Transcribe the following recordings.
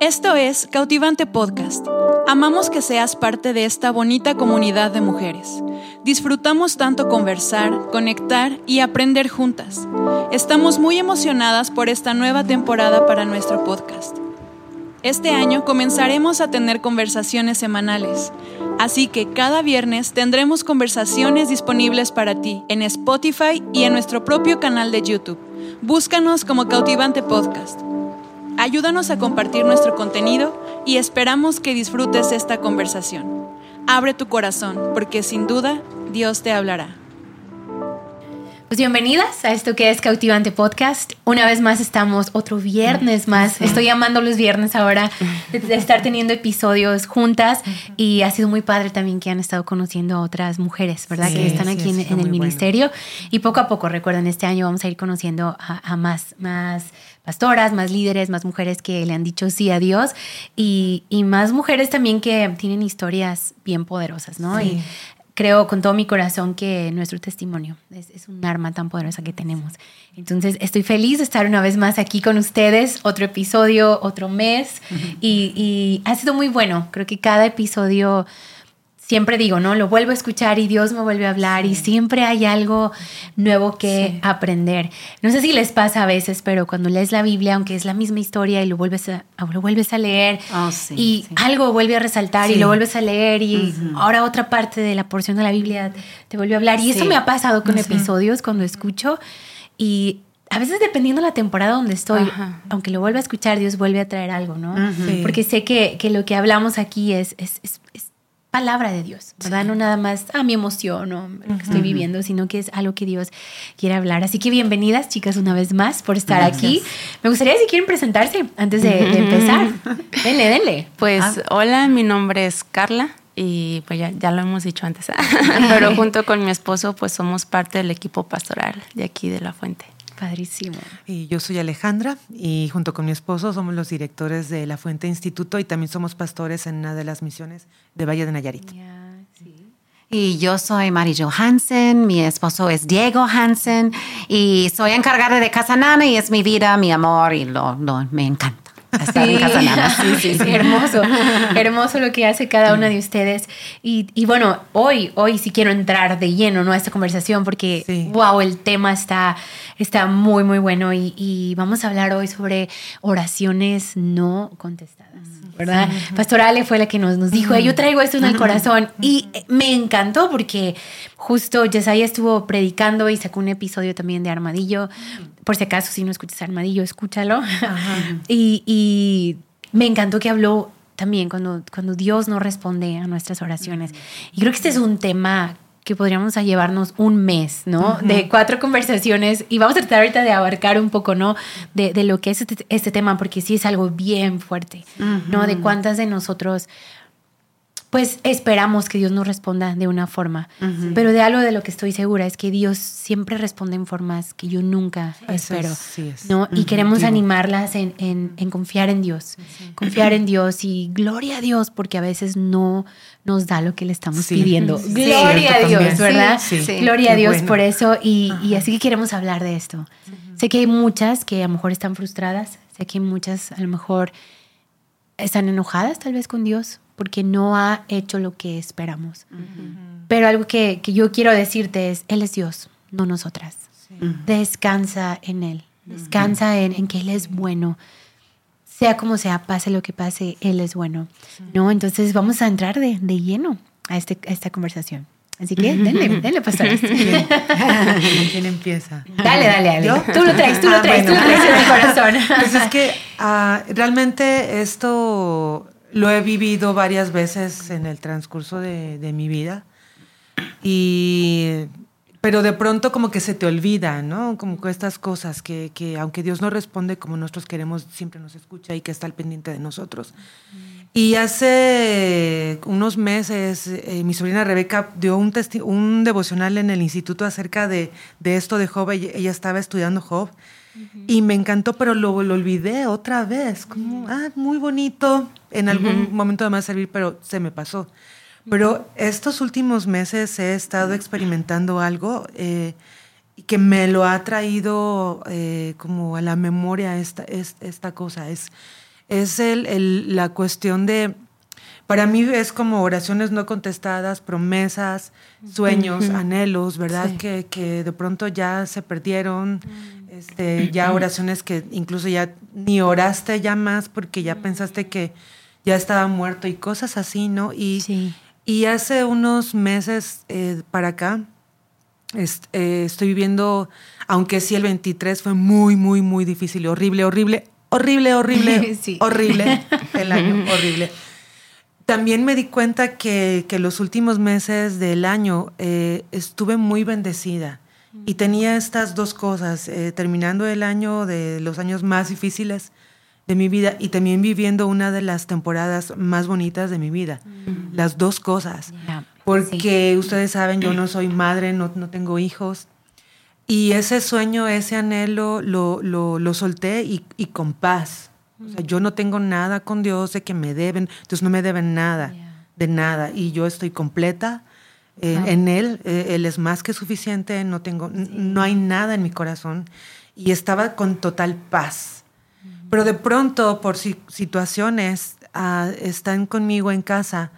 Esto es Cautivante Podcast. Amamos que seas parte de esta bonita comunidad de mujeres. Disfrutamos tanto conversar, conectar y aprender juntas. Estamos muy emocionadas por esta nueva temporada para nuestro podcast. Este año comenzaremos a tener conversaciones semanales, así que cada viernes tendremos conversaciones disponibles para ti en Spotify y en nuestro propio canal de YouTube. Búscanos como Cautivante Podcast. Ayúdanos a compartir nuestro contenido y esperamos que disfrutes esta conversación. Abre tu corazón, porque sin duda Dios te hablará. Pues bienvenidas a esto que es Cautivante Podcast. Una vez más estamos otro viernes más. Estoy amando los viernes ahora de, estar teniendo episodios juntas y ha sido muy padre también que han estado conociendo a otras mujeres, ¿verdad? que están aquí en, el ministerio y poco a poco, recuerden, este año vamos a ir conociendo a, más, más pastoras, más líderes, más mujeres que le han dicho sí a Dios y, y más mujeres también que tienen historias bien poderosas, ¿no? Y creo con todo mi corazón que nuestro testimonio es, un arma tan poderosa que tenemos. Entonces, estoy feliz de estar una vez más aquí con ustedes, otro episodio, otro mes, y, y, ha sido muy bueno. Creo que cada episodio siempre digo, ¿no? Lo vuelvo a escuchar y Dios me vuelve a hablar y siempre hay algo nuevo que aprender. No sé si les pasa a veces, pero cuando lees la Biblia, aunque es la misma historia y lo vuelves a, lo vuelves a leer oh, y algo vuelve a resaltar y lo vuelves a leer y ahora otra parte de la porción de la Biblia te vuelve a hablar. Y eso me ha pasado con episodios cuando escucho y a veces dependiendo de la temporada donde estoy, aunque lo vuelva a escuchar, Dios vuelve a traer algo, ¿no? Porque sé que, que, lo que hablamos aquí es, es, es, palabra de Dios, ¿verdad? No nada más a mi emoción o lo que estoy viviendo, sino que es algo que Dios quiere hablar. Así que bienvenidas, chicas, una vez más por estar aquí. Me gustaría si quieren presentarse antes de, empezar. denle, denle. Pues ah. hola, mi nombre es Carla y pues ya, ya lo hemos dicho antes, pero junto con mi esposo pues somos parte del equipo pastoral de aquí de La Fuente. Padrísimo. Y yo soy Alejandra y junto con mi esposo somos los directores de La Fuente Instituto y también somos pastores en una de las misiones de Valle de Nayarit. Y yo soy Mari Hansen, mi esposo es Diego Hansen y soy encargada de Casa Nana y es mi vida, mi amor y lo, lo me encanta estar en Casa Nana. Sí, sí, hermoso, hermoso lo que hace cada una de ustedes. Y, y, bueno, hoy, hoy sí quiero entrar de lleno ¿no? a esta conversación porque, wow, el tema está, está muy, muy bueno y, y vamos a hablar hoy sobre oraciones no contestadas. ¿Verdad? Pastor Ale fue la que nos, nos dijo, yo traigo esto en el corazón y me encantó porque justo Yesaya estuvo predicando y sacó un episodio también de Armadillo. Por si acaso, si no escuchas Armadillo, escúchalo. Y, me encantó que habló también cuando, cuando Dios no responde a nuestras oraciones. Y creo que este es un tema que podríamos llevarnos un mes, ¿no? De cuatro conversaciones y vamos a tratar ahorita de abarcar un poco, ¿no? De, de lo que es este, este, tema, porque sí es algo bien fuerte, ¿no? De cuántas de nosotros pues esperamos que Dios nos responda de una forma. Pero de algo de lo que estoy segura es que Dios siempre responde en formas que yo nunca espero. ¿no? Y queremos animarlas en, en, confiar en Dios. Confiar en Dios y gloria a Dios, porque a veces no nos da lo que le estamos pidiendo. Gloria a Dios, ¿verdad? Gloria a Dios por eso. Y, y, así que queremos hablar de esto. Sé que hay muchas que a lo mejor están frustradas. Sé que hay muchas a lo mejor están enojadas tal vez con Dios porque no ha hecho lo que esperamos. Pero algo que, yo quiero decirte es, Él es Dios, no nosotras. Descansa en Él, descansa en, que Él es bueno. Sea como sea, pase lo que pase, Él es bueno. ¿no? Entonces vamos a entrar de, lleno a, este, esta conversación. Así que denle, denle, pastora. ¿Quién empieza? Dale, dale, dale. Tú lo traes, tú lo ah, traes, tú lo traes en el corazón. Pues es que ah, realmente esto lo he vivido varias veces en el transcurso de, mi vida. Y, pero de pronto como que se te olvida, ¿no? Como que estas cosas que, que, aunque Dios no responde como nosotros queremos, siempre nos escucha y que está al pendiente de nosotros. Y hace unos meses eh, mi sobrina Rebeca dio un, un devocional en el instituto acerca de, de esto de Job. ella estaba estudiando Job. Y me encantó, pero lo, lo olvidé otra vez. Como, ah, muy bonito. En algún momento me va a servir, pero se me pasó. Pero estos últimos meses he estado experimentando algo eh, que me lo ha traído eh, como a la memoria esta, esta cosa. Es, es el, el- la cuestión de, para mí es como oraciones no contestadas, promesas, sueños, anhelos, ¿verdad? Sí. Que, que de pronto ya se perdieron, este, ya oraciones que incluso ya ni oraste ya más porque ya pensaste que ya estaba muerto y cosas así, ¿no? Y, Sí. y hace unos meses eh, para acá, est- eh, estoy viviendo, aunque sí el 23 fue muy, muy, muy difícil, horrible, horrible, horrible, horrible, Sí. horrible, el año, horrible. También me di cuenta que, que los últimos meses del año eh, estuve muy bendecida y tenía estas dos cosas, eh, terminando el año de los años más difíciles de mi vida y también viviendo una de las temporadas más bonitas de mi vida. Las dos cosas. Ya, Porque ustedes saben, yo no soy madre, no, no tengo hijos. Y ese sueño, ese anhelo, lo, lo, lo solté y, y con paz. O sea, yo no tengo nada con Dios de que me deben, Dios no me deben nada, Yeah. de nada. Y yo estoy completa eh, en Él. eh, él es más que suficiente, no, tengo, no hay nada en mi corazón. Y estaba con total paz. Pero de pronto, por si- situaciones, ah, están conmigo en casa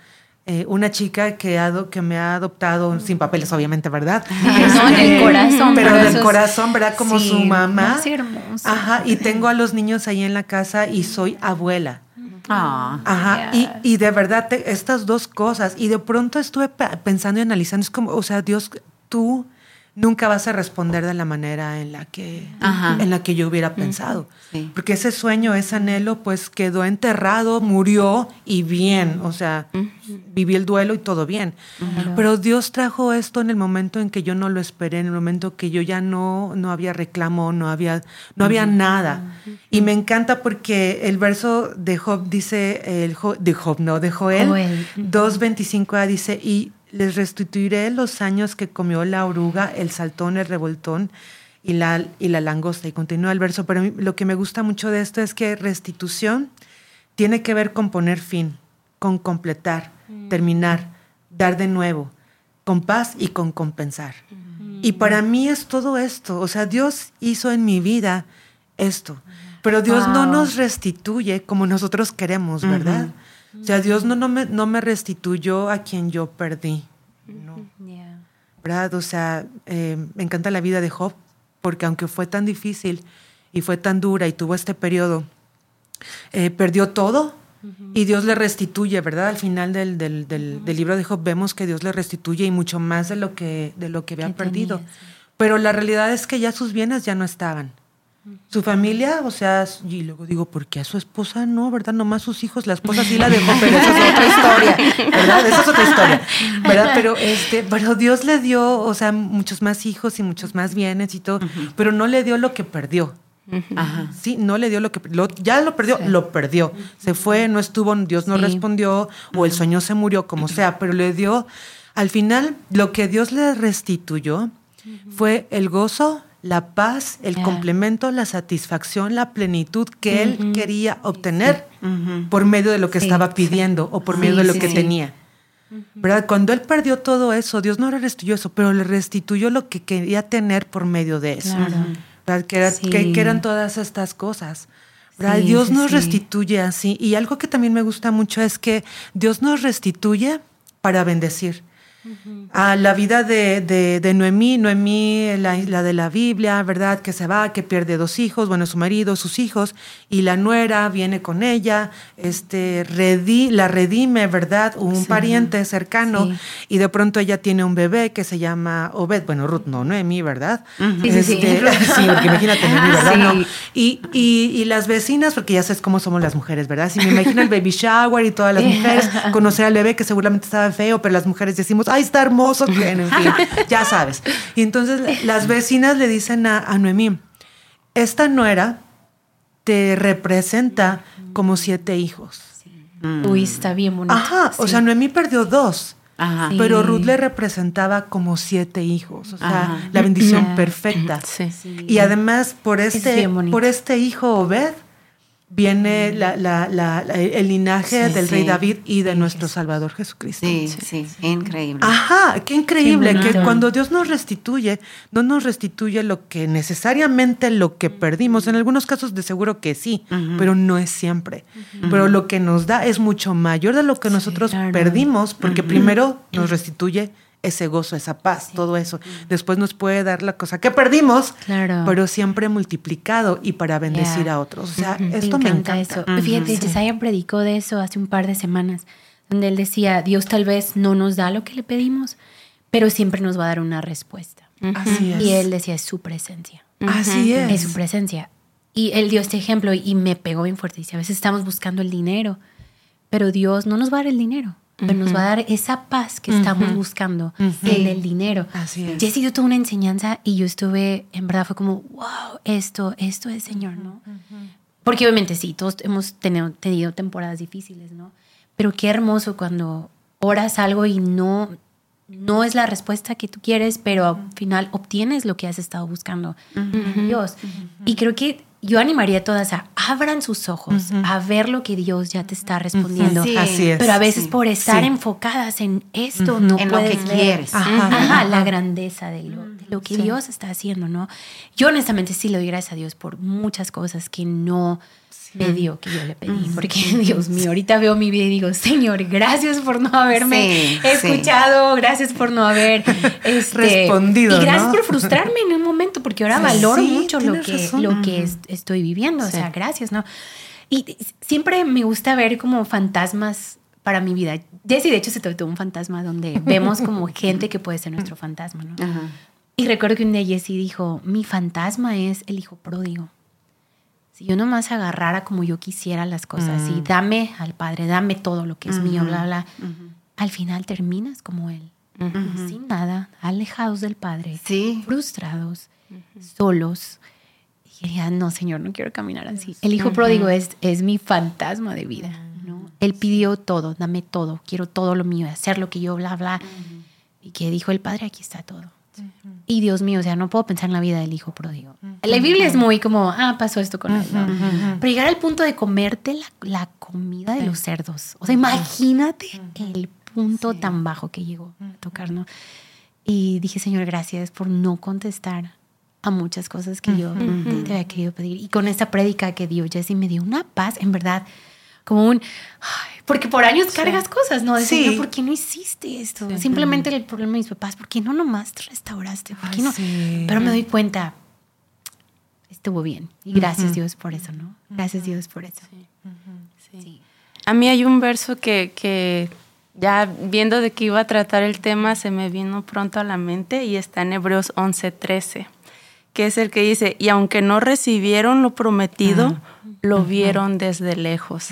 eh, una chica que, ha que me ha adoptado sin papeles, obviamente, ¿verdad? No, en el Este, corazón, Pero del es- corazón, ¿verdad? Como Sí, su mamá. sí, hermoso. Ajá, y tengo a los niños ahí en la casa y soy abuela. Ah. Ajá, y, y de verdad te- estas dos cosas, y de pronto estuve pe- pensando y analizando, es como, o sea, Dios, tú nunca vas a responder de la manera en la que, Ajá. en la que yo hubiera pensado. Sí. Porque ese sueño, ese anhelo, pues quedó enterrado, murió y bien, o sea, viví el duelo y todo bien. Pero Dios trajo esto en el momento en que yo no lo esperé, en el momento que yo ya no, no había reclamo, no había, no había nada. Y me encanta porque el verso de Job dice, el de Job, no, de Joel, Joel. 2.25a dice, y les restituiré los años que comió la oruga, el saltón, el revoltón y la, y la langosta. Y continúa el verso, pero lo que me gusta mucho de esto es que restitución tiene que ver con poner fin, con completar, terminar, dar de nuevo, con paz y con compensar. Y para mí es todo esto, o sea, Dios hizo en mi vida esto, pero Dios no nos restituye como nosotros queremos, ¿verdad? O sea, Dios no, no, me, no me restituyó a quien yo perdí, no. Yeah. ¿verdad? O sea, eh, me encanta la vida de Job, porque aunque fue tan difícil y fue tan dura y tuvo este periodo, eh, perdió todo y Dios le restituye, ¿verdad? Al final del, del- del- del libro de Job vemos que Dios le restituye y mucho más de lo que, de lo que había perdido. Pero la realidad es que ya sus bienes ya no estaban. Su familia, o sea, y luego digo, ¿por qué a su esposa no, verdad? Nomás sus hijos, la esposa sí la dejó, pero esa es otra historia, ¿verdad? Esa es otra historia, ¿verdad? Pero, este, pero Dios le dio, o sea, muchos más hijos y muchos más bienes y todo, pero no le dio lo que perdió. Ajá. Sí, no le dio lo que lo- ya lo perdió, lo perdió. Se fue, no estuvo, Dios no Sí. respondió o el sueño se murió, como sea, pero le dio al final lo que Dios le restituyó fue el gozo, la paz, el complemento, la satisfacción, la plenitud que él quería obtener por medio de lo que Sí, estaba sí. pidiendo o por Sí, medio de lo sí, que sí. tenía. ¿Verdad? Cuando él perdió todo eso, Dios no le restituyó eso, pero le restituyó lo que quería tener por medio de eso. Claro. ¿verdad? Que, era- Sí. que- que eran todas estas cosas. ¿verdad? Sí, Dios nos sí. restituye así. Y algo que también me gusta mucho es que Dios nos restituye para bendecir. A la vida de, de, de Noemí, Noemí, la, la de la Biblia, ¿verdad? Que se va, que pierde dos hijos, bueno, su marido, sus hijos, y la nuera viene con ella, este, redi- la redime, ¿verdad? Un pariente cercano, Sí. y de pronto ella tiene un bebé que se llama Obed, bueno, Ruth no, Noemí, ¿verdad? Sí, sí, sí. Este, sí, porque imagínate, Noemí, ¿verdad? Sí. No. Y, y, y las vecinas, porque ya sabes cómo somos las mujeres, ¿verdad? Si me imagino el baby shower y todas las mujeres, conocer al bebé que seguramente estaba feo, pero las mujeres decimos, ay, está hermoso, en fin, ya sabes. Y entonces las vecinas le dicen a, a Noemí, esta nuera te representa como siete hijos. Uy, está bien bonito. Ajá, o sea, Noemí perdió dos. Ajá. Sí. Pero Ruth le representaba como siete hijos, o sea, Ajá. la bendición Ya. perfecta. Sí. Sí. Y además por este, bonito. por este hijo Obed, viene la, la, la, el linaje Sí, del rey. David y de nuestro Salvador Jesucristo. Sí, sí, increíble. Ajá, qué increíble Qué que cuando Dios nos restituye, no nos restituye lo que necesariamente lo que perdimos. En algunos casos de seguro que sí, pero no es siempre. Pero lo que nos da es mucho mayor de lo que nosotros claro. perdimos, porque primero nos restituye ese gozo, esa paz, todo eso. Después nos puede dar la cosa que perdimos, Claro. pero siempre multiplicado y para bendecir Yeah. a otros. O sea, Me esto me encanta, encanta. eso. Fíjate, Yesaya predicó de eso hace un par de semanas, donde él decía, Dios tal vez no nos da lo que le pedimos, pero siempre nos va a dar una respuesta. Así es. Y él decía, es su presencia. Así es. Es su presencia. Y él dio este ejemplo y me pegó bien fuerte. Dice, a veces estamos buscando el dinero, pero Dios no nos va a dar el dinero, pero nos va a dar esa paz que estamos buscando, el del dinero. Así es. Jessy dio toda una enseñanza y yo estuve, en verdad fue como, wow, esto, esto es Señor, ¿no? Porque obviamente sí, todos hemos tenido, tenido temporadas difíciles, ¿no? Pero qué hermoso cuando oras algo y no, no es la respuesta que tú quieres, pero al final obtienes lo que has estado buscando en Dios. Y creo que yo animaría a todas a abran sus ojos a ver lo que Dios ya te está respondiendo. Sí. Así es. Pero a veces Sí. por estar Sí. enfocadas en esto no En lo que ver. quieres. Ajá. Ajá, la grandeza de lo, de lo que Dios está haciendo, ¿no? Yo honestamente sí le doy gracias a Dios por muchas cosas que no me dio que yo le pedí. Porque, Dios mío, ahorita veo mi vida y digo, Señor, gracias por no haberme Sí, sí. escuchado, gracias por no haber este, Respondido, Y gracias ¿no? por frustrarme en un momento, porque ahora Sí, valoro sí, mucho lo que, razón. lo que es- estoy viviendo. O sea, gracias, ¿no? Y siempre me gusta ver como fantasmas para mi vida. Jessy, de hecho, se trató un fantasma donde vemos como gente que puede ser nuestro fantasma, ¿no? Ajá. Y recuerdo que un día Jessy dijo, mi fantasma es el hijo pródigo. Si yo nomás agarrara como yo quisiera las cosas y dame al Padre, dame todo lo que es mío, bla, bla, al final terminas como Él, sin nada, alejados del Padre, Sí. frustrados, solos. Y quería, no, Señor, no quiero caminar así. El hijo pródigo es, es mi fantasma de vida. ¿no? Él pidió todo, dame todo, quiero todo lo mío, hacer lo que yo, bla, bla. Y que dijo el Padre, aquí está todo. Y Dios mío, o sea, no puedo pensar en la vida del hijo pródigo. La Biblia es muy como, ah, pasó esto con él. ¿no? Pero llegar al punto de comerte la, la comida de los cerdos. O sea, imagínate el punto tan bajo que llegó a tocar, ¿no? Y dije, Señor, gracias por no contestar a muchas cosas que yo te, te había querido pedir. Y con esta prédica que dio Jessy me dio una paz, en verdad, como un... ay, porque por años cargas cosas, ¿no? De, Sí. Señor, ¿por qué no hiciste esto? Simplemente el problema de mis papás, ¿por qué no nomás te restauraste? ¿Por qué Ay, no? sí. Pero me doy cuenta, estuvo bien. Y gracias Dios por eso, ¿no? Gracias Dios por eso. Sí. A mí hay un verso que, que ya viendo de qué iba a tratar el tema se me vino pronto a la mente y está en Hebreos 11:13, que es el que dice, y aunque no recibieron lo prometido, lo vieron desde lejos.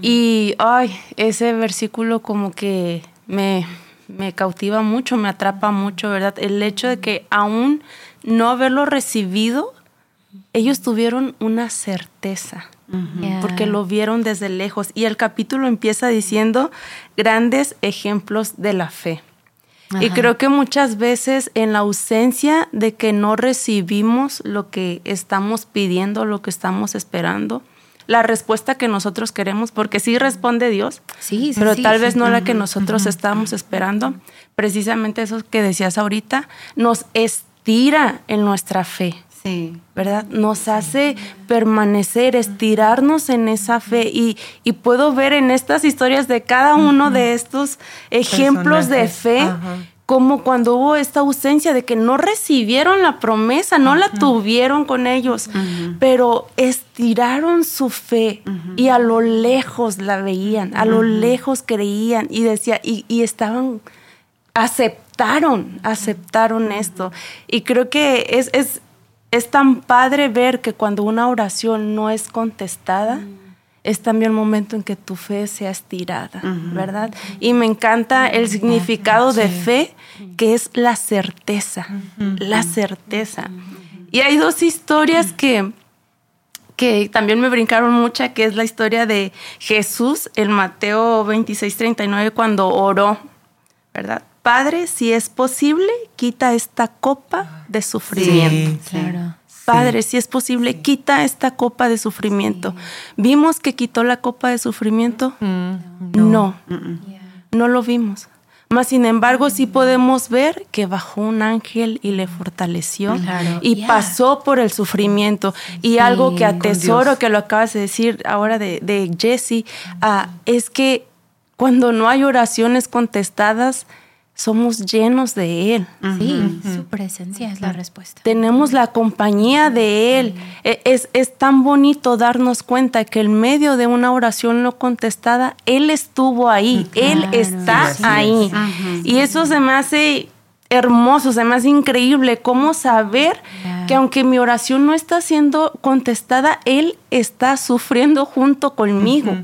Y, ay, ese versículo como que me, me cautiva mucho, me atrapa mucho, ¿verdad? El hecho de que aún no haberlo recibido, ellos tuvieron una certeza porque lo vieron desde lejos. Y el capítulo empieza diciendo grandes ejemplos de la fe. Y creo que muchas veces en la ausencia de que no recibimos lo que estamos pidiendo, lo que estamos esperando, la respuesta que nosotros queremos, porque sí responde Dios, Sí, sí, pero sí, tal sí. vez no la que nosotros estábamos esperando, precisamente eso que decías ahorita, nos estira en nuestra fe. Sí. ¿verdad? Nos hace permanecer, estirarnos en esa fe y, y puedo ver en estas historias de cada uno de estos ejemplos de fe, Ajá. como cuando hubo esta ausencia de que no recibieron la promesa, no la tuvieron con ellos, pero estiraron su fe y a lo lejos la veían, a lo lejos creían y decía, y, y estaban aceptaron, aceptaron esto. Y creo que es, es, es tan padre ver que cuando una oración no es contestada, es también el momento en que tu fe sea estirada, ¿verdad? Y me encanta el significado de fe, que es la certeza, la certeza. Y hay dos historias que, que también me brincaron mucha, que es la historia de Jesús en Mateo 26, 39, cuando oró, ¿verdad? Padre, si es posible, quita esta copa de sufrimiento. Sí, sí. Claro. Padre, si es posible, quita esta copa de sufrimiento. ¿Vimos que quitó la copa de sufrimiento? Mm, no, no, lo vimos. Mas, sin embargo, sí podemos ver que bajó un ángel y le fortaleció y pasó por el sufrimiento. Y algo que atesoro, que lo acabas de decir ahora de, de Jesse, ah, es que cuando no hay oraciones contestadas, somos llenos de Él. Sí, su presencia es la respuesta. Tenemos la compañía de Él. E, es, es, tan bonito darnos cuenta que en medio de una oración no contestada, Él estuvo ahí, Él está ahí. Y eso se me hace hermoso, se me hace increíble cómo saber que aunque mi oración no está siendo contestada, Él está sufriendo junto conmigo.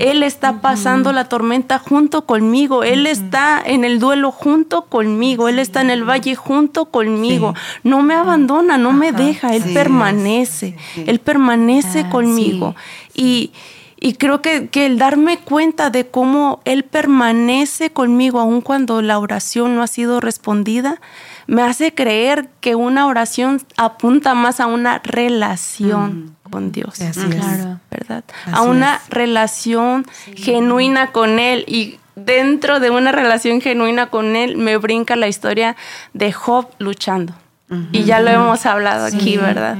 Él está pasando la tormenta junto conmigo. Él está en el duelo junto conmigo. Él está en el valle junto conmigo. No me abandona, no me deja. Él permanece. Él permanece ah, conmigo. Y y creo que, que, el darme cuenta de cómo Él permanece conmigo aun cuando la oración no ha sido respondida, me hace creer que una oración apunta más a una relación con Dios. Así claro. ¿Verdad? a una relación genuina con Él. Y dentro de una relación genuina con Él me brinca la historia de Job luchando. Y ya lo hemos hablado aquí, ¿verdad?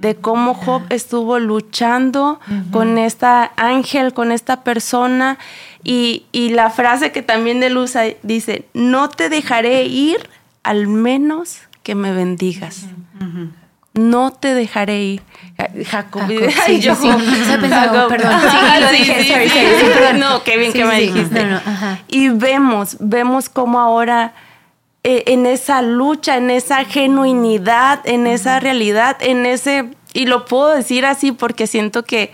De cómo Job estuvo luchando con esta ángel, con esta persona. Y, la frase que también él usa dice, no te dejaré ir al menos que me bendigas. No te dejaré ir. Jacob, sí, yo, sí, Jacob. perdón. No, qué bien que me dijiste. y vemos, vemos cómo ahora en esa lucha, en esa genuinidad, en esa realidad, en ese, y lo puedo decir así porque siento que,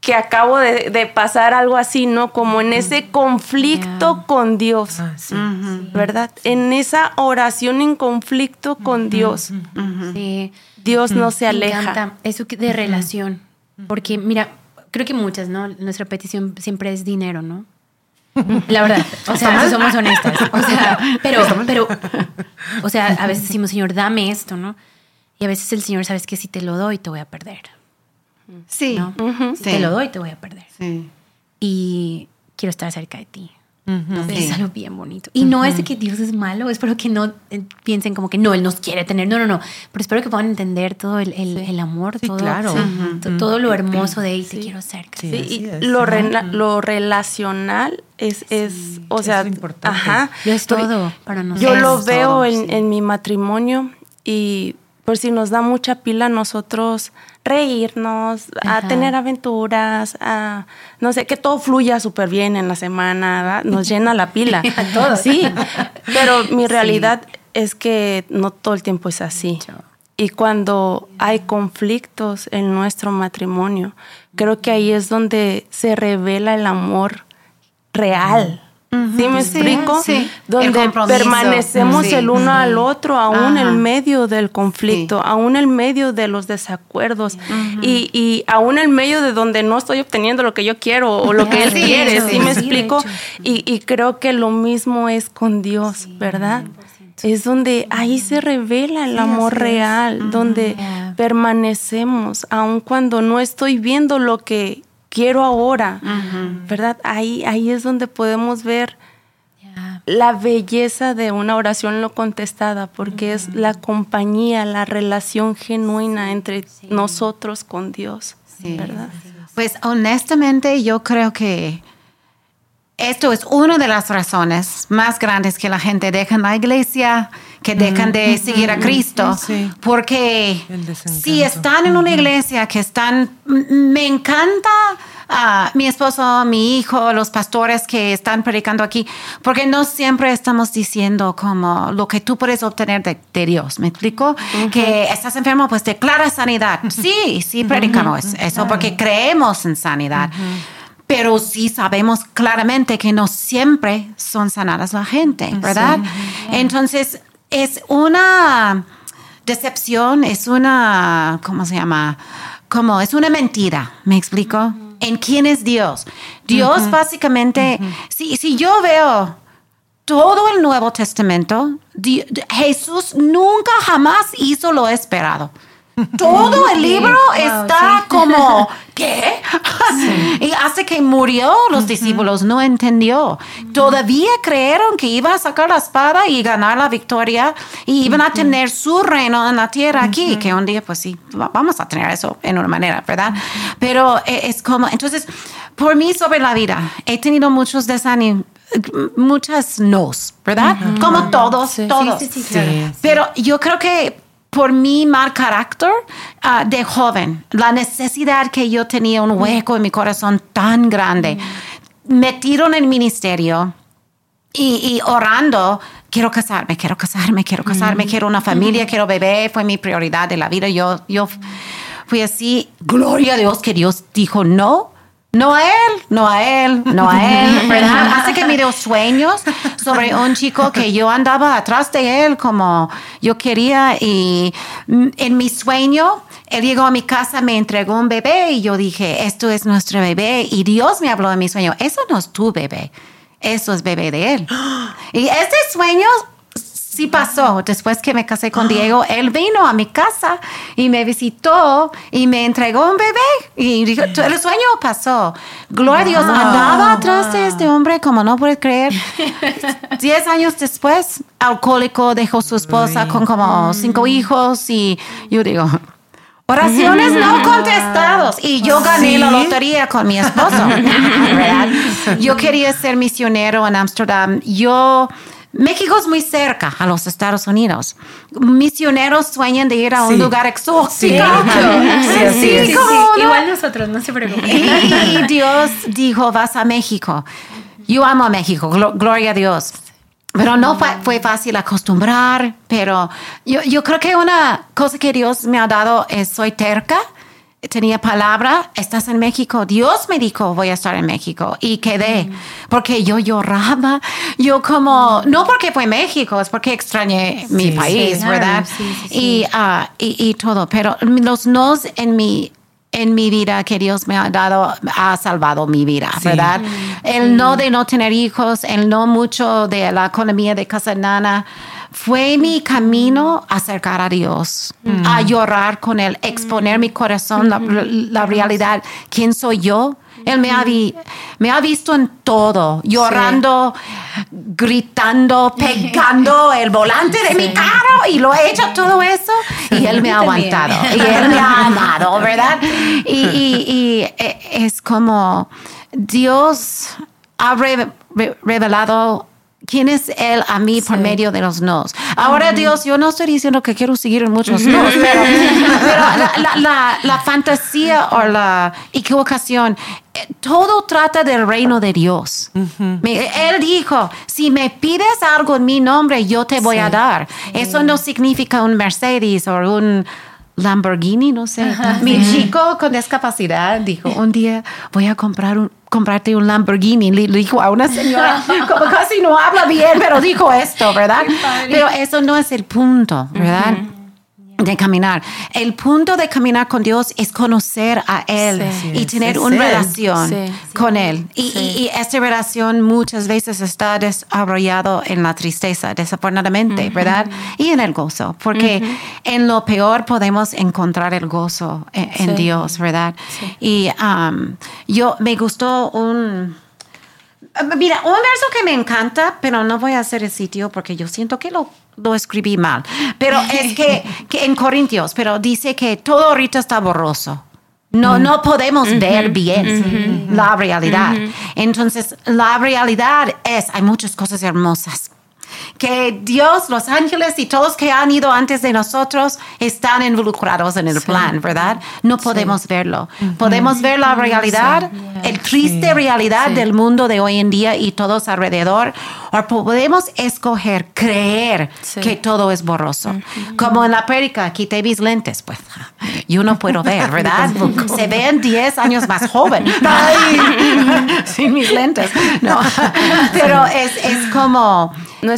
que acabo de, pasar algo así, ¿no? Como en ese conflicto con Dios, ah, ¿verdad? En esa oración en conflicto con Dios. Sí. Dios no se aleja. Me encanta eso de relación, porque mira, creo que muchas, ¿no? Nuestra petición siempre es dinero, ¿no? La verdad, o sea, si somos honestas. O sea, pero, pero, o sea, a veces decimos, Señor, dame esto, ¿no? Y a veces el Señor, sabes que si te lo doy, te voy a perder. Sí. ¿no? Si te lo doy, te voy a perder. Sí. Y quiero estar cerca de ti. Es algo bien bonito. Y no es de que Dios es malo, espero que no eh, piensen como que no, Él nos quiere tener. No, no, no. Pero espero que puedan entender todo el, el, amor, todo, claro. todo lo hermoso de Él. Te quiero cerca. y lo, lo relacional es, es o sea, es importante. Ajá. es todo para nosotros. Yo lo veo en, en mi matrimonio y por si nos da mucha pila nosotros reírnos, a tener aventuras, a no sé, que todo fluya súper bien en la semana, nos llena la pila. Sí, pero mi realidad es que no todo el tiempo es así. Y cuando hay conflictos en nuestro matrimonio, creo que ahí es donde se revela el amor real. ¿Sí me explico? Sí. Donde permanecemos el uno al otro, aún en medio del conflicto, aún en medio de los desacuerdos y, y, aún en medio de donde no estoy obteniendo lo que yo quiero o lo que él quiere, ¿sí me explico? Y, y, creo que lo mismo es con Dios, ¿verdad? Es donde ahí se revela el amor real, donde permanecemos, aun cuando no estoy viendo lo que quiero ahora, ¿verdad? Ahí, ahí es donde podemos ver la belleza de una oración no contestada, porque es la compañía, la relación genuina entre nosotros con Dios, ¿verdad? Pues honestamente yo creo que esto es una de las razones más grandes que la gente deja en la iglesia, que dejan de seguir a Cristo, porque si están en una iglesia que están, me encanta a mi esposo, mi hijo, los pastores que están predicando aquí, porque no siempre estamos diciendo como lo que tú puedes obtener de, Dios. ¿Me explico? Que estás enfermo, pues declara sanidad. Sí, sí predicamos eso porque creemos en sanidad. Pero sí sabemos claramente que no siempre son sanadas la gente, ¿verdad? Entonces, es una decepción, es una, ¿cómo se llama? Como es una mentira, ¿me explico? ¿En quién es Dios? Dios básicamente, si, si yo veo todo el Nuevo Testamento, Jesús nunca jamás hizo lo esperado. Todo el libro está como, ¿qué? Y hace que murió, los discípulos no entendió. Todavía creyeron que iba a sacar la espada y ganar la victoria y iban a tener su reino en la tierra aquí, que un día pues sí, vamos a tener eso en una manera, ¿verdad? Pero eh, es como, entonces, por mí sobre la vida, he tenido muchos desánimos muchas nos, ¿verdad? Como todos, todos. Sí, sí, sí, Pero yo creo que por mi mal carácter ah, de joven, la necesidad que yo tenía un hueco en mi corazón tan grande, metido en el ministerio y, orando, quiero casarme, quiero casarme, quiero casarme, quiero una familia, quiero bebé, fue mi prioridad de la vida. Yo, yo fui así, gloria a Dios que Dios dijo no no a él, no a él, no a él, ¿verdad? Hace que me dio sueños sobre un chico que yo andaba atrás de él como yo quería y en mi sueño él llegó a mi casa, me entregó un bebé y yo dije, esto es nuestro bebé y Dios me habló en mi sueño, eso no es tu bebé, eso es bebé de él. Y este sueño sí pasó. Después que me casé con Diego, él vino a mi casa y me visitó y me entregó un bebé. Y dijo, el sueño pasó. Gloria a Dios, andaba atrás de este hombre como no puedes creer. Diez años después, alcohólico, dejó su esposa con como cinco hijos y yo digo... Oraciones no contestados. Y yo gané la lotería con mi esposo. Yo quería ser misionero en Ámsterdam. Yo México es muy cerca a los Estados Unidos. Misioneros sueñan de ir a un lugar exótico. Sí, sí, Igual nosotros, no se preocupen. Y, Dios dijo, vas a México. Yo amo a México, gloria a Dios. Pero no fue, fue, fácil acostumbrar, pero yo, yo creo que una cosa que Dios me ha dado es soy terca tenía palabra, estás en México. Dios me dijo, voy a estar en México. Y quedé, porque yo lloraba. Yo como, no porque fue México, es porque extrañé mi país, ¿verdad? y, uh, y, y, todo. Pero los nos en mi, en mi vida que Dios me ha dado, ha salvado mi vida, ¿verdad? El no de no tener hijos, el no mucho de la economía de casa nana fue mi camino a acercar a Dios, a llorar con Él, exponer mi corazón, la, realidad, quién soy yo. Él me ha, me ha visto en todo, llorando, gritando, pegando el volante de mi carro y lo he hecho todo eso y Él me ha aguantado y Él me ha amado, ¿verdad? Y, e, es como Dios ha revelado quién es Él a mí por medio de los nos. Ahora, Dios, yo no estoy diciendo que quiero seguir en muchos nos, pero, la, fantasía o la equivocación, eh, todo trata del reino de Dios. Él dijo, si me pides algo en mi nombre, yo te voy a dar. Eso no significa un Mercedes o un Lamborghini, no sé. Mi chico con discapacidad dijo, un día voy a comprar un, comprarte un Lamborghini. Le, dijo a una señora, como casi no habla bien, pero dijo esto, ¿verdad? Pero eso no es el punto, ¿verdad? De caminar. El punto de caminar con Dios es conocer a Él y tener una relación con Él. Y, esta relación muchas veces está desarrollado en la tristeza, desafortunadamente, ¿verdad? Y en el gozo, porque en lo peor podemos encontrar el gozo en, Dios, ¿verdad? Y um, yo me gustó un... Mira, un verso que me encanta, pero no voy a hacer el sitio porque yo siento que lo lo escribí mal, pero es que, que, en Corintios, pero dice que todo ahorita está borroso. No, no podemos ver bien la realidad. Entonces, la realidad es, hay muchas cosas hermosas, que Dios, los ángeles y todos que han ido antes de nosotros están involucrados en el plan, ¿verdad? No podemos verlo. Podemos ver la realidad, el triste realidad del mundo de hoy en día y todos alrededor, o podemos escoger creer que todo es borroso. Como en la América, quité mis lentes, pues yo no puedo ver, ¿verdad? Se ven 10 años más joven. Sin mis lentes. No. Pero es, es como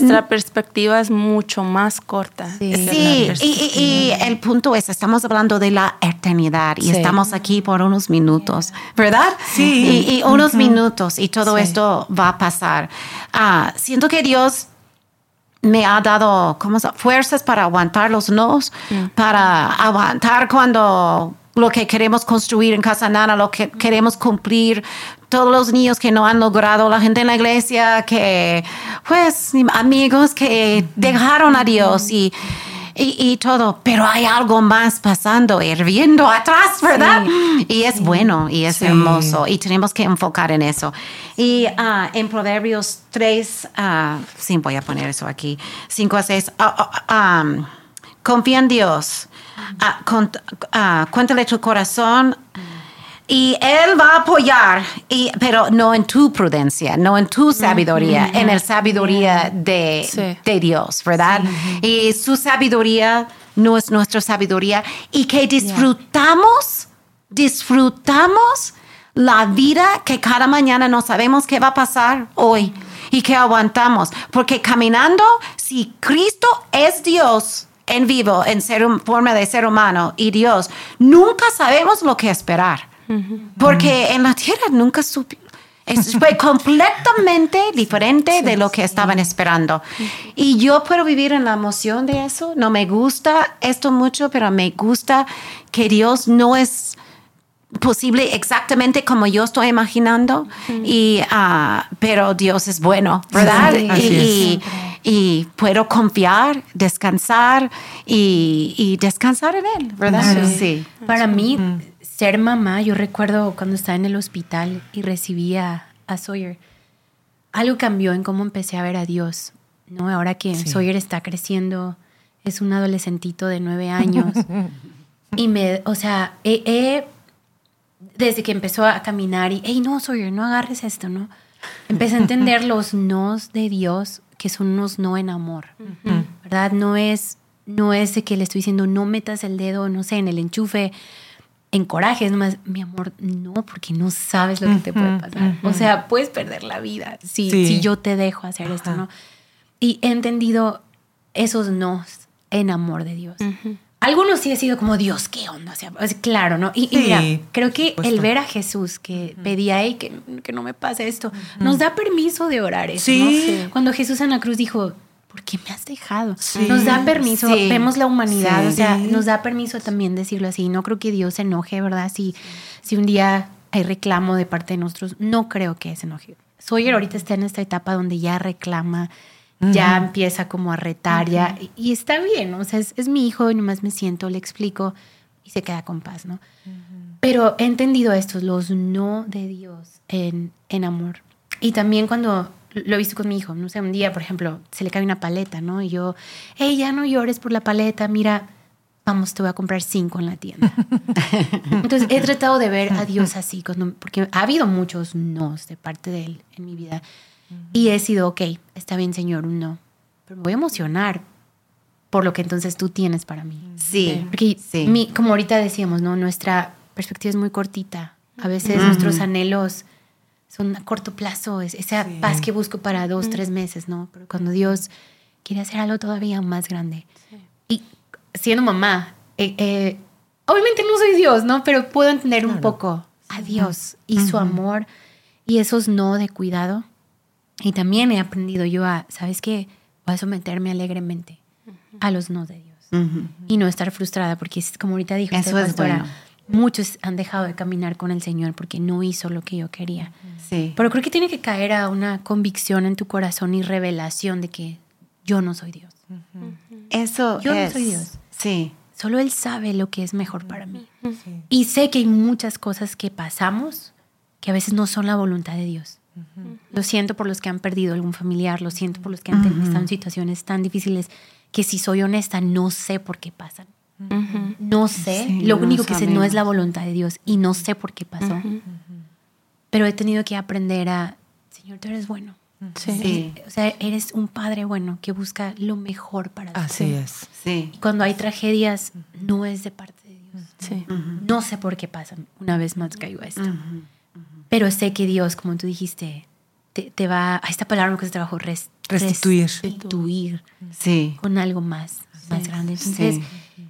nuestra perspectiva es mucho más corta. Sí, y, el punto es, estamos hablando de la eternidad y estamos aquí por unos minutos, ¿verdad? Sí. Y, unos minutos y todo esto va a pasar. Ah, siento que Dios me ha dado ¿cómo se- fuerzas para aguantar los nos, para aguantar cuando lo que queremos construir en Casa Nana, lo que queremos cumplir, todos los niños que no han logrado, la gente en la iglesia, que, pues, amigos que dejaron a Dios y, y, y todo, pero hay algo más pasando, hirviendo atrás, ¿verdad? Y es bueno y es Sí. hermoso y tenemos que enfocar en eso. Y ah, en Proverbios 3, ah, sí, voy a poner eso aquí, 5 a 6, ah, ah, um, confía en Dios, ah, cont- ah, cuéntale tu corazón. Y Él va a apoyar, y, pero no en tu prudencia, no en tu sabiduría, en la sabiduría de, Sí. de Dios, ¿verdad? Y su sabiduría no es nuestra sabiduría. Y que disfrutamos, disfrutamos la vida que cada mañana no sabemos qué va a pasar hoy y que aguantamos. Porque caminando, si Cristo es Dios en vivo, en ser, forma de ser humano y Dios, nunca sabemos lo que esperar. Porque en la tierra nunca supe. Fue completamente diferente de lo que estaban esperando. Y yo puedo vivir en la emoción de eso. No me gusta esto mucho, pero me gusta que Dios no es posible exactamente como yo estoy imaginando. y, ah, pero Dios es bueno, ¿verdad? Sí, así y, y puedo confiar, descansar y, y descansar en Él, ¿verdad? Claro. Sí. Para mí, ser mamá, yo recuerdo cuando estaba en el hospital y recibía a Sawyer, algo cambió en cómo empecé a ver a Dios. ¿no? Ahora que Sí. Sawyer está creciendo, es un adolescentito de nueve años. y me, o sea, he- he- desde que empezó a caminar y, hey, no, Sawyer, no agarres esto, ¿no? Empecé a entender los nos de Dios, que son unos no en amor, ¿verdad? No es, no es de que le estoy diciendo, no metas el dedo, no sé, en el enchufe, en coraje, es nomás, mi amor, no, porque no sabes lo que te puede pasar. O sea, puedes perder la vida si, Sí. si yo te dejo hacer esto, Ajá. ¿no? Y he entendido esos nos en amor de Dios. Algunos sí he sido como, Dios, ¿qué onda? O sea, es claro, ¿no? Y, y Sí, mira, creo que el ver a Jesús que pedía, "Ey, que, que no me pase esto, nos da permiso de orar eso, Sí. ¿no? Cuando Jesús en la cruz dijo, ¿por qué me has dejado? Sí. Nos da permiso, Sí. vemos la humanidad, Sí. o sea, nos da permiso también decirlo así. No creo que Dios se enoje, ¿verdad? Si, si un día hay reclamo de parte de nosotros, no creo que se enoje. Sawyer ahorita está en esta etapa donde ya reclama, ya empieza como a retar, ya, y, está bien, ¿no? o sea, es, es mi hijo y nomás me siento, le explico y se queda con paz, ¿no? Pero he entendido estos, los no de Dios en, en amor. Y también cuando lo he visto con mi hijo, no sé, un día, por ejemplo, se le cae una paleta, ¿no? Y yo, hey, ya no llores por la paleta, mira, vamos, te voy a comprar cinco en la tienda. Entonces he tratado de ver a Dios así, porque ha habido muchos nos de parte de Él en mi vida. Y he sido, ok, está bien, Señor, un no. Pero me voy a emocionar por lo que entonces tú tienes para mí. Sí. Porque Sí. mi- como ahorita decíamos, ¿no? Nuestra perspectiva es muy cortita. A veces nuestros anhelos son a corto plazo, es esa Sí. paz que busco para dos, tres meses, ¿no? Pero cuando Dios quiere hacer algo todavía más grande. Y siendo mamá, eh, eh, obviamente no soy Dios, ¿no? Pero puedo entender un poco a Dios y su amor y esos no de cuidado. Y también he aprendido yo a, ¿sabes qué? Voy a someterme alegremente a los no de Dios Ujú. y no estar frustrada, porque es como ahorita dijo Eso usted, es pastora, bueno. muchos han dejado de caminar con el Señor porque no hizo lo que yo quería. Sí. Pero creo que tiene que caer a una convicción en tu corazón y revelación de que yo no soy Dios. Eso Yo no es. soy Dios. Sí. Solo Él sabe lo que es mejor para mí. Sí. Y sé que hay muchas cosas que pasamos que a veces no son la voluntad de Dios. Lo siento por los que han perdido algún familiar, lo siento por los que han estado en situaciones tan difíciles que si soy honesta no sé por qué pasan. No sé, Sí, lo no único que sé no es la voluntad de Dios y no sé por qué pasó. Pero he tenido que aprender a, Señor, tú eres bueno. Sí. O sea, eres un padre bueno que busca lo mejor para ti. Así es. Sí. Y cuando hay tragedias, no es de parte de Dios. Sí. No sé por qué pasan. Una vez más caigo a esto. Pero sé que Dios, como tú dijiste, te, te va a esta palabra que se trabajó, res- Restituir. restituir Sí. con algo más, más grande. Entonces, Sí.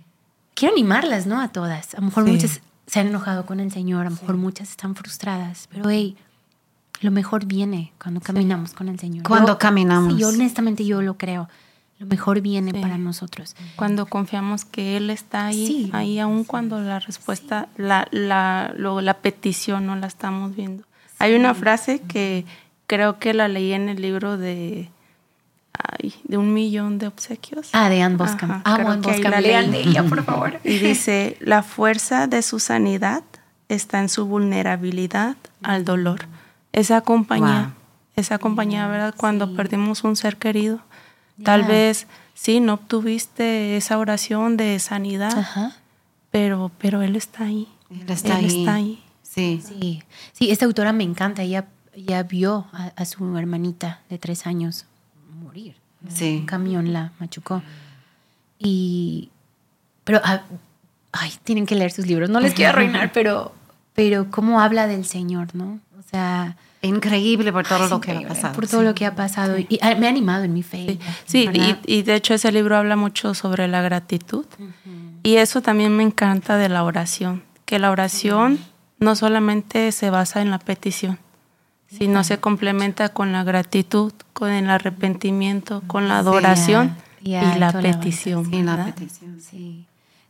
quiero animarlas, ¿no? A todas. A lo mejor Sí. muchas se han enojado con el Señor, a lo mejor muchas están frustradas, pero hey, lo mejor viene cuando caminamos con el Señor. Cuando Yo- caminamos. sí, yo honestamente yo lo creo. Lo mejor viene para nosotros. Cuando confiamos que Él está ahí, Sí. ahí aún cuando la respuesta, la, la, lo- la petición no la estamos viendo. Hay una frase que creo que la leí en el libro de, ay, de un millón de obsequios. Ah, de Anne Boscam. Creo Anne Boscam. Lean de ella, por favor. Y dice, la fuerza de su sanidad está en su vulnerabilidad al dolor. Esa compañía, Wow. esa compañía, ¿verdad? Cuando perdimos un ser querido, tal vez sí, no obtuviste esa oración de sanidad, Ajá. pero, pero Él está ahí. Él está Él ahí. está ahí. Sí. Sí, sí, esta autora me encanta. Ella, ella vio a, a su hermanita de tres años morir. Sí. Un camión la machucó. Y. Pero. ah, ay, tienen que leer sus libros. No les quiero arruinar, pero. Pero cómo habla del Señor, ¿no? O sea. Increíble por todo lo que ha pasado. Por todo lo que ha pasado. Y ah, me ha animado en mi fe. Sí, y, y de hecho ese libro habla mucho sobre la gratitud. Y eso también me encanta de la oración, que la oración no solamente se basa en la petición, sino se complementa con la gratitud, con el arrepentimiento, con la adoración y la la petición. Sí, la ¿verdad? petición. Sí,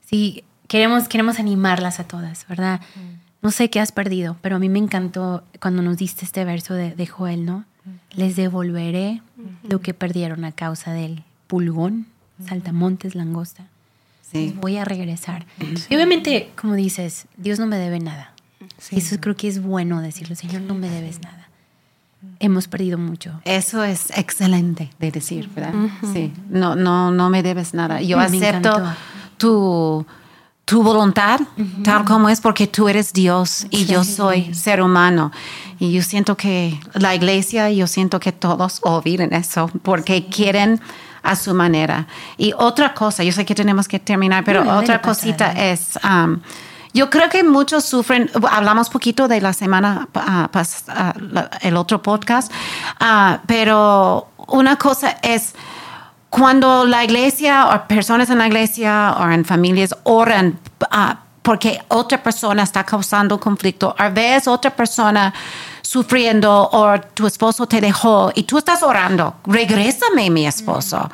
sí, queremos, queremos animarlas a todas, ¿verdad? No sé qué has perdido, pero a mí me encantó cuando nos diste este verso de, de Joel, ¿no? Les devolveré lo que perdieron a causa del pulgón, saltamontes, langosta. Sí. Les voy a regresar. Y obviamente, como dices, Dios no me debe nada. Sí. Eso creo que es bueno decirlo, Señor, no me debes nada. Hemos perdido mucho. Eso es excelente de decir, ¿verdad? Sí. No, no, no me debes nada. Yo Me acepto encantó. tu, tu voluntad tal como es porque tú eres Dios y yo soy ser humano. Y yo siento que la iglesia, yo siento que todos olviden eso porque quieren a su manera. Y otra cosa, yo sé que tenemos que terminar, pero No, otra cosita es... um, yo creo que muchos sufren, hablamos poquito de la semana, ah, pas- ah, la- el otro podcast, ah, pero una cosa es cuando la iglesia o personas en la iglesia o en familias oran ah, porque otra persona está causando conflicto, a veces otra persona sufriendo o tu esposo te dejó y tú estás orando, regrésame mi esposo,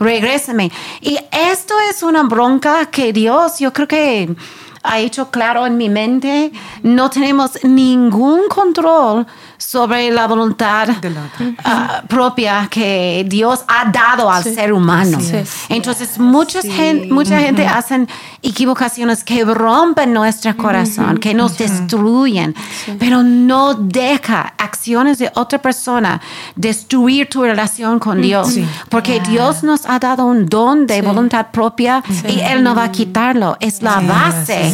regrésame. Y esto es una bronca que Dios, yo creo que ha hecho claro en mi mente, no tenemos ningún control sobre la voluntad ah, propia que Dios ha dado al ser humano. Sí. Entonces, muchas gen- mucha gente hacen equivocaciones que rompen nuestro corazón, que nos destruyen, pero no deja acciones de otra persona destruir tu relación con Dios, porque Dios nos ha dado un don de voluntad propia y Él no va a quitarlo. Es la base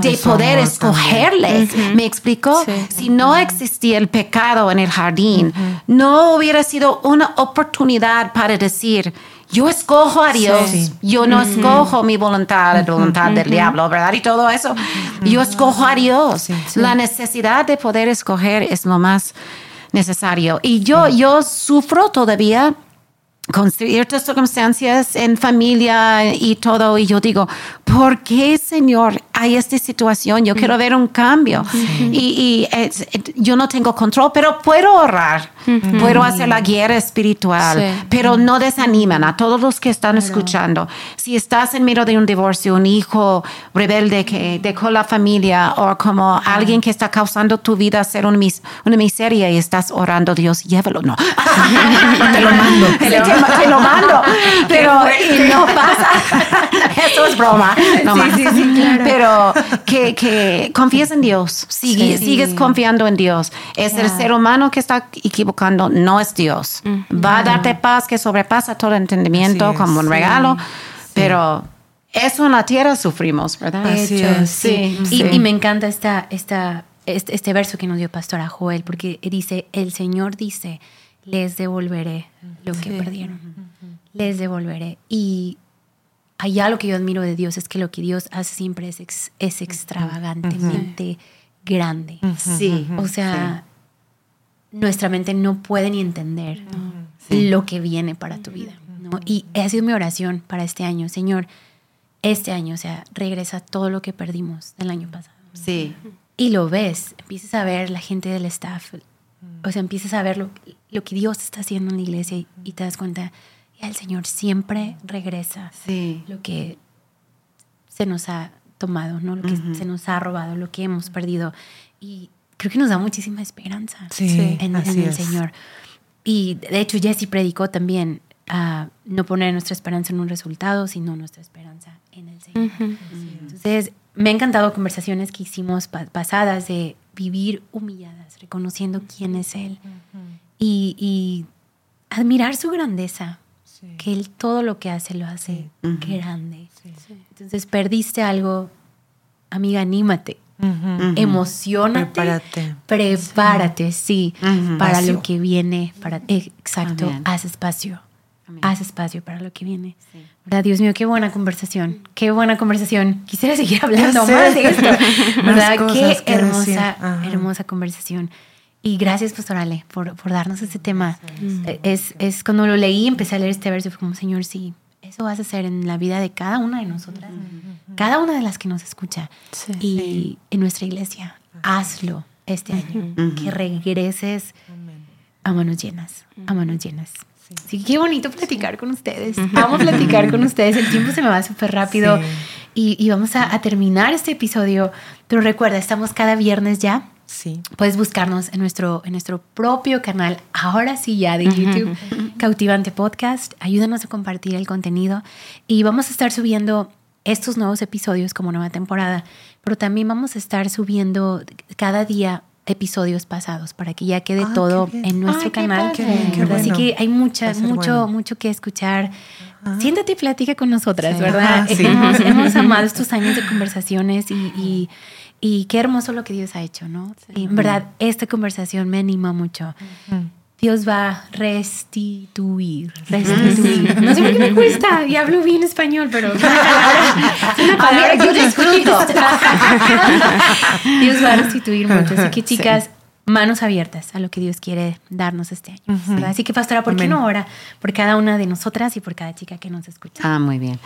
de poder escogerle. ¿Me explico? Si no existía el pecado en el jardín, no hubiera sido una oportunidad para decir, yo escojo a Dios, Sí. yo no escojo mi voluntad, la voluntad del diablo, ¿verdad? Y todo eso. Yo escojo a Dios. La necesidad de poder escoger es lo más necesario. Y yo, yo sufro todavía con ciertas circunstancias en familia y todo, y yo digo, ¿por qué, Señor, hay esta situación? Yo quiero ver un cambio. Y, y es- yo no tengo control, pero puedo orar, puedo hacer la guerra espiritual, Sí. pero no desaniman a todos los que están escuchando. Si estás en medio de un divorcio, un hijo rebelde que dejó la familia, o como alguien que está causando tu vida ser una, mis- una miseria y estás orando, Dios, llévalo, no. te lo mando. te, lo, mando. Pero y no pasa. Eso es broma. No más. Pero que, que confíes en Dios. Sigue- Sí. Sigues confiando en Dios. Es el Ya. ser humano que está equivocando, no es Dios. Va a darte paz que sobrepasa todo entendimiento como un Sí. regalo. Pero eso en la tierra sufrimos, ¿verdad? Hecho, sí. Sí, Y, sí. y me encanta esta, esta, este, este verso que nos dio Pastora Joel, porque dice, el Señor dice, les devolveré lo que perdieron. Les devolveré. Y allá lo que yo admiro de Dios es que lo que Dios hace siempre es, ex- es extravagantemente grande. Sí. O sea, nuestra mente no puede ni entender lo que viene para tu vida. ¿no? Y ha sido mi oración para este año. Señor, este año, o sea, regresa todo lo que perdimos del año pasado. Sí. Y lo ves, empiezas a ver la gente del staff, o sea, empiezas a ver lo, lo que Dios está haciendo en la iglesia y, y te das cuenta, el Señor siempre regresa Sí. lo que se nos ha tomado, ¿no? Lo que se nos ha robado, lo que hemos perdido. Y creo que nos da muchísima esperanza Sí, en, el es. Señor. Y de hecho, Jesse predicó también a no poner nuestra esperanza en un resultado, sino nuestra esperanza en el Señor. Entonces, me ha encantado conversaciones que hicimos pa- pasadas de vivir humilladas, reconociendo quién es Él y, y admirar su grandeza, Sí. que Él todo lo que hace lo hace grande. Entonces, perdiste algo, amiga, anímate. Ujú. Emocionate. Prepárate. Prepárate, sí, para Espacio. lo que viene. Para, eh, exacto, Amén. haz espacio. Amén. Haz espacio para lo que viene. ¿Verdad? Dios mío, qué buena conversación. Qué buena conversación. Quisiera seguir hablando más de esto. ¿Verdad? Más qué hermosa, hermosa conversación. Y gracias, Pastor Ale, por, por darnos este tema. Eh, Es, es cuando lo leí, empecé a leer este verso, fue como, Señor, sí, eso vas a hacer en la vida de cada una de nosotras, cada una de las que nos escucha. Sí. y en nuestra iglesia, hazlo este año. Que regreses a manos llenas, a manos llenas. Sí, qué bonito platicar con ustedes. Vamos a platicar con ustedes. El tiempo se me va súper rápido. Sí. Y, y vamos a, a terminar este episodio. Pero recuerda, estamos cada viernes ya. Sí. Puedes buscarnos en nuestro, en nuestro propio canal, ahora sí ya de YouTube, Cautivante Podcast. Ayúdanos a compartir el contenido y vamos a estar subiendo estos nuevos episodios como nueva temporada, pero también vamos a estar subiendo cada día episodios pasados para que ya quede Ah, todo en nuestro Ay, canal. padre. Qué bien, qué ¿verdad? Así que hay mucha, Va a ser mucho, bueno. mucho que escuchar. Siéntate y platica con nosotras, ¿verdad? Sí. hemos, hemos amado estos años de conversaciones y, y, y qué hermoso lo que Dios ha hecho, ¿no? Y en verdad, esta conversación me anima mucho. Dios va a restituir, restituir. No sé por qué me cuesta, y hablo bien español, pero es una palabra, es una palabra que yo disfruto. Dios va a restituir mucho. Así que chicas, manos abiertas a lo que Dios quiere darnos este año. Así que pastora, ¿por qué Amén. no ora por cada una de nosotras y por cada chica que nos escucha? Ah, muy bien.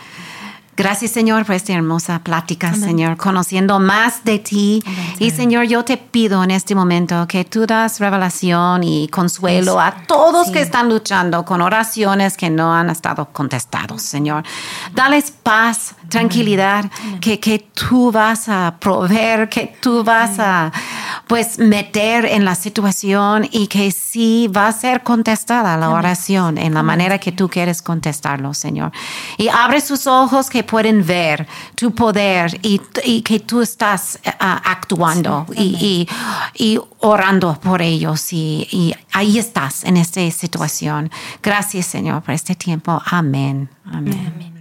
Gracias, Señor, por esta hermosa plática, Señor, conociendo más de ti. Y, Señor, yo te pido en este momento que tú das revelación y consuelo a todos que están luchando con oraciones que no han estado contestados, Señor. Dales paz, tranquilidad, que, que tú vas a proveer, que tú vas a, pues, meter en la situación y que sí va a ser contestada la oración en la manera que tú quieres contestarlo, Señor. Y abre sus ojos que pueden ver tu poder y, y que tú estás ah, actuando y, y- y orando por ellos. Y, y ahí estás en esta situación. Gracias, Señor, por este tiempo. Amén. Amén. Amén.